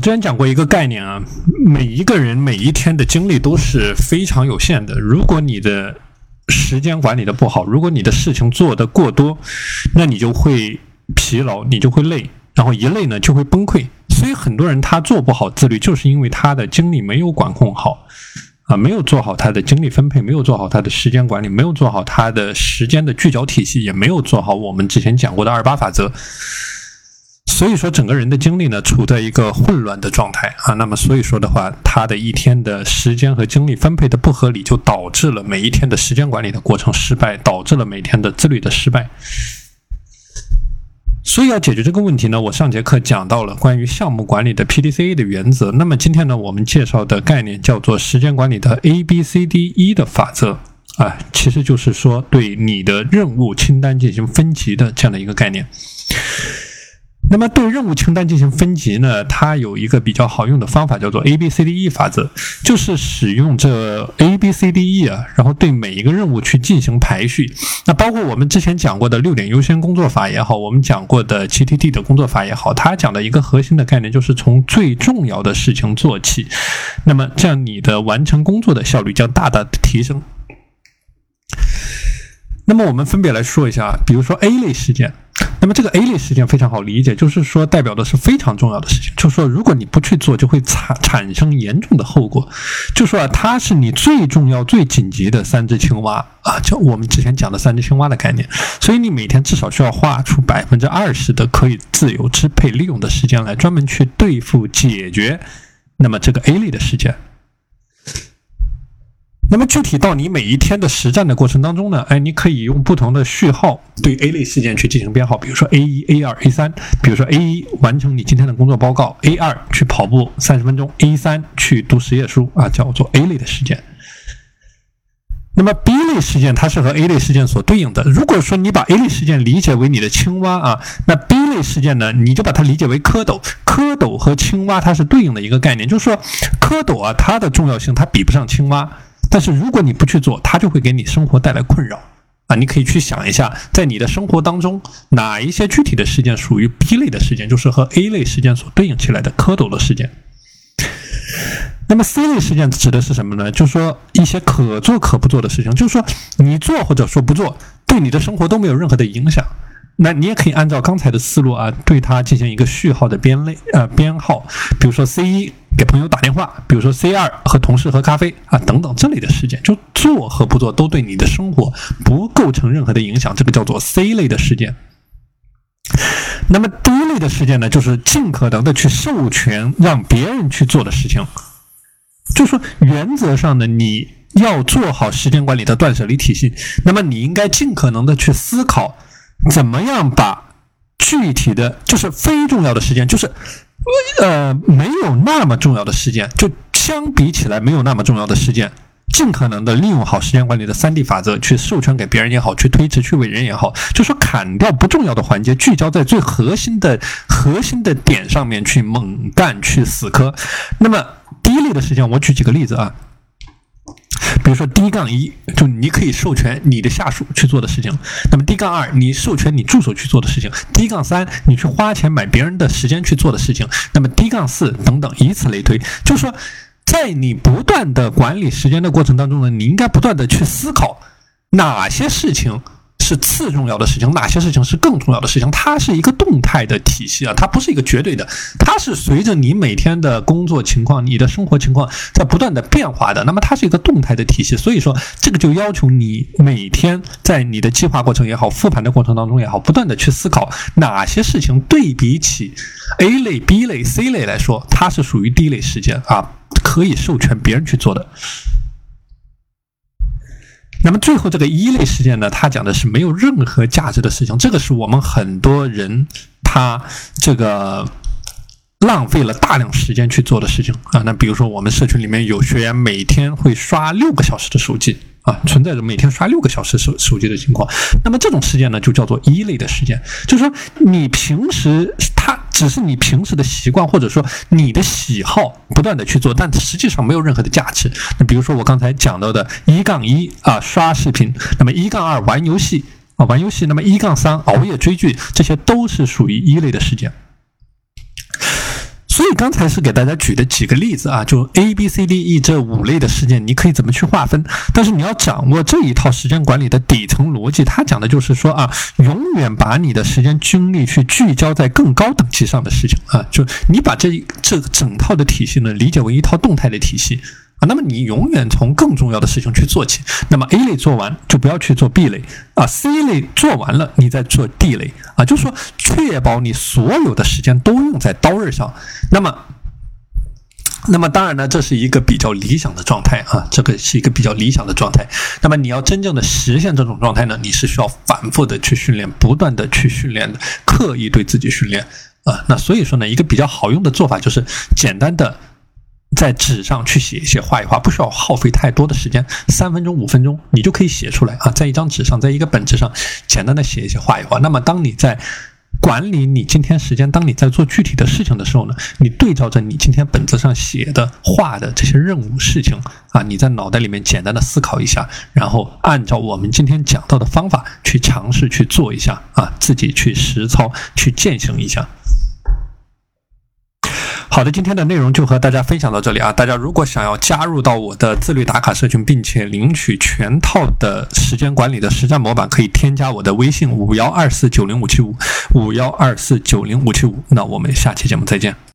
之前讲过一个概念啊，每一个人每一天的精力都是非常有限的。如果你的时间管理的不好，如果你的事情做得过多，那你就会疲劳，你就会累，然后一累呢就会崩溃。所以很多人他做不好自律，就是因为他的精力没有管控好啊，没有做好他的精力分配，没有做好他的时间管理，没有做好他的时间的聚焦体系，也没有做好我们之前讲过的二八法则。所以说，整个人的精力呢，处在一个混乱的状态啊。那么，所以说的话，他的一天的时间和精力分配的不合理，就导致了每一天的时间管理的过程失败，导致了每天的自律的失败。所以要解决这个问题呢，我上节课讲到了关于项目管理的 PDCA 的原则。那么今天呢，我们介绍的概念叫做时间管理的 ABCDE 的法则啊，其实就是说对你的任务清单进行分级的这样的一个概念。那么对任务清单进行分级呢，它有一个比较好用的方法，叫做 A B C D E 法则，就是使用这 A B C D E 啊，然后对每一个任务去进行排序。那包括我们之前讲过的六点优先工作法也好，我们讲过的 G T D 的工作法也好，它讲的一个核心的概念就是从最重要的事情做起。那么这样你的完成工作的效率将大大的提升。那么我们分别来说一下，比如说 A 类事件。那么这个 A 类事件非常好理解，就是说代表的是非常重要的事情，就是说如果你不去做，就会产产生严重的后果。就说啊，它是你最重要、最紧急的三只青蛙啊，就我们之前讲的三只青蛙的概念。所以你每天至少需要花出百分之二十的可以自由支配利用的时间来专门去对付解决那么这个 A 类的事件。那么具体到你每一天的实战的过程当中呢，哎，你可以用不同的序号对 A 类事件去进行编号，比如说 A 一、A 二、A 三，比如说 A 一完成你今天的工作报告，A 二去跑步三十分钟，A 三去读十页书啊，叫做 A 类的事件。那么 B 类事件它是和 A 类事件所对应的。如果说你把 A 类事件理解为你的青蛙啊，那 B 类事件呢，你就把它理解为蝌蚪。蝌蚪和青蛙它是对应的一个概念，就是说蝌蚪啊，它的重要性它比不上青蛙。但是如果你不去做，它就会给你生活带来困扰啊！你可以去想一下，在你的生活当中，哪一些具体的事件属于 B 类的事件，就是和 A 类事件所对应起来的蝌蚪的事件。那么 C 类事件指的是什么呢？就是说一些可做可不做的事情，就是说你做或者说不做，对你的生活都没有任何的影响。那你也可以按照刚才的思路啊，对它进行一个序号的编类呃编号，比如说 C 一给朋友打电话，比如说 C 二和同事喝咖啡啊等等这类的事件，就做和不做都对你的生活不构成任何的影响，这个叫做 C 类的事件。那么 D 类的事件呢，就是尽可能的去授权让别人去做的事情，就说原则上呢，你要做好时间管理的断舍离体系，那么你应该尽可能的去思考。怎么样把具体的就是非重要的事件，就是呃没有那么重要的事件，就相比起来没有那么重要的事件，尽可能的利用好时间管理的三 D 法则去授权给别人也好，去推迟去为人也好，就说砍掉不重要的环节，聚焦在最核心的核心的点上面去猛干去死磕。那么第一类的事件，我举几个例子啊。比如说 D 杠一，就你可以授权你的下属去做的事情；那么 D 杠二，你授权你助手去做的事情；D 杠三，你去花钱买别人的时间去做的事情；那么 D 杠四等等，以此类推。就是说，在你不断的管理时间的过程当中呢，你应该不断的去思考哪些事情。是次重要的事情，哪些事情是更重要的事情？它是一个动态的体系啊，它不是一个绝对的，它是随着你每天的工作情况、你的生活情况在不断的变化的。那么它是一个动态的体系，所以说这个就要求你每天在你的计划过程也好、复盘的过程当中也好，不断的去思考哪些事情对比起 A 类、B 类、C 类来说，它是属于 D 类事件啊，可以授权别人去做的。那么最后这个一类事件呢，它讲的是没有任何价值的事情，这个是我们很多人他这个浪费了大量时间去做的事情啊。那比如说我们社群里面有学员每天会刷六个小时的手机。啊，存在着每天刷六个小时手手机的情况，那么这种事件呢，就叫做一类的事件，就是说你平时他只是你平时的习惯，或者说你的喜好不断的去做，但实际上没有任何的价值。那比如说我刚才讲到的一杠一啊，刷视频，那么一杠二玩游戏啊，玩游戏，那么一杠三熬夜追剧，这些都是属于一类的事件。所以刚才是给大家举的几个例子啊，就 A、B、C、D、E 这五类的事件，你可以怎么去划分？但是你要掌握这一套时间管理的底层逻辑，它讲的就是说啊，永远把你的时间精力去聚焦在更高等级上的事情啊，就你把这这整套的体系呢理解为一套动态的体系。啊，那么你永远从更重要的事情去做起。那么 A 类做完，就不要去做 B 类啊。C 类做完了，你再做 D 类啊。就是说，确保你所有的时间都用在刀刃上。那么，那么当然呢，这是一个比较理想的状态啊。这个是一个比较理想的状态。那么你要真正的实现这种状态呢，你是需要反复的去训练，不断的去训练的，刻意对自己训练啊。那所以说呢，一个比较好用的做法就是简单的。在纸上去写一写、画一画，不需要耗费太多的时间，三分钟、五分钟你就可以写出来啊！在一张纸上，在一个本子上，简单的写一写、画一画。那么，当你在管理你今天时间，当你在做具体的事情的时候呢，你对照着你今天本子上写的、画的这些任务事情啊，你在脑袋里面简单的思考一下，然后按照我们今天讲到的方法去尝试去做一下啊，自己去实操、去践行一下。好的，今天的内容就和大家分享到这里啊！大家如果想要加入到我的自律打卡社群，并且领取全套的时间管理的实战模板，可以添加我的微信五幺二四九零五七五五幺二四九零五七五。那我们下期节目再见。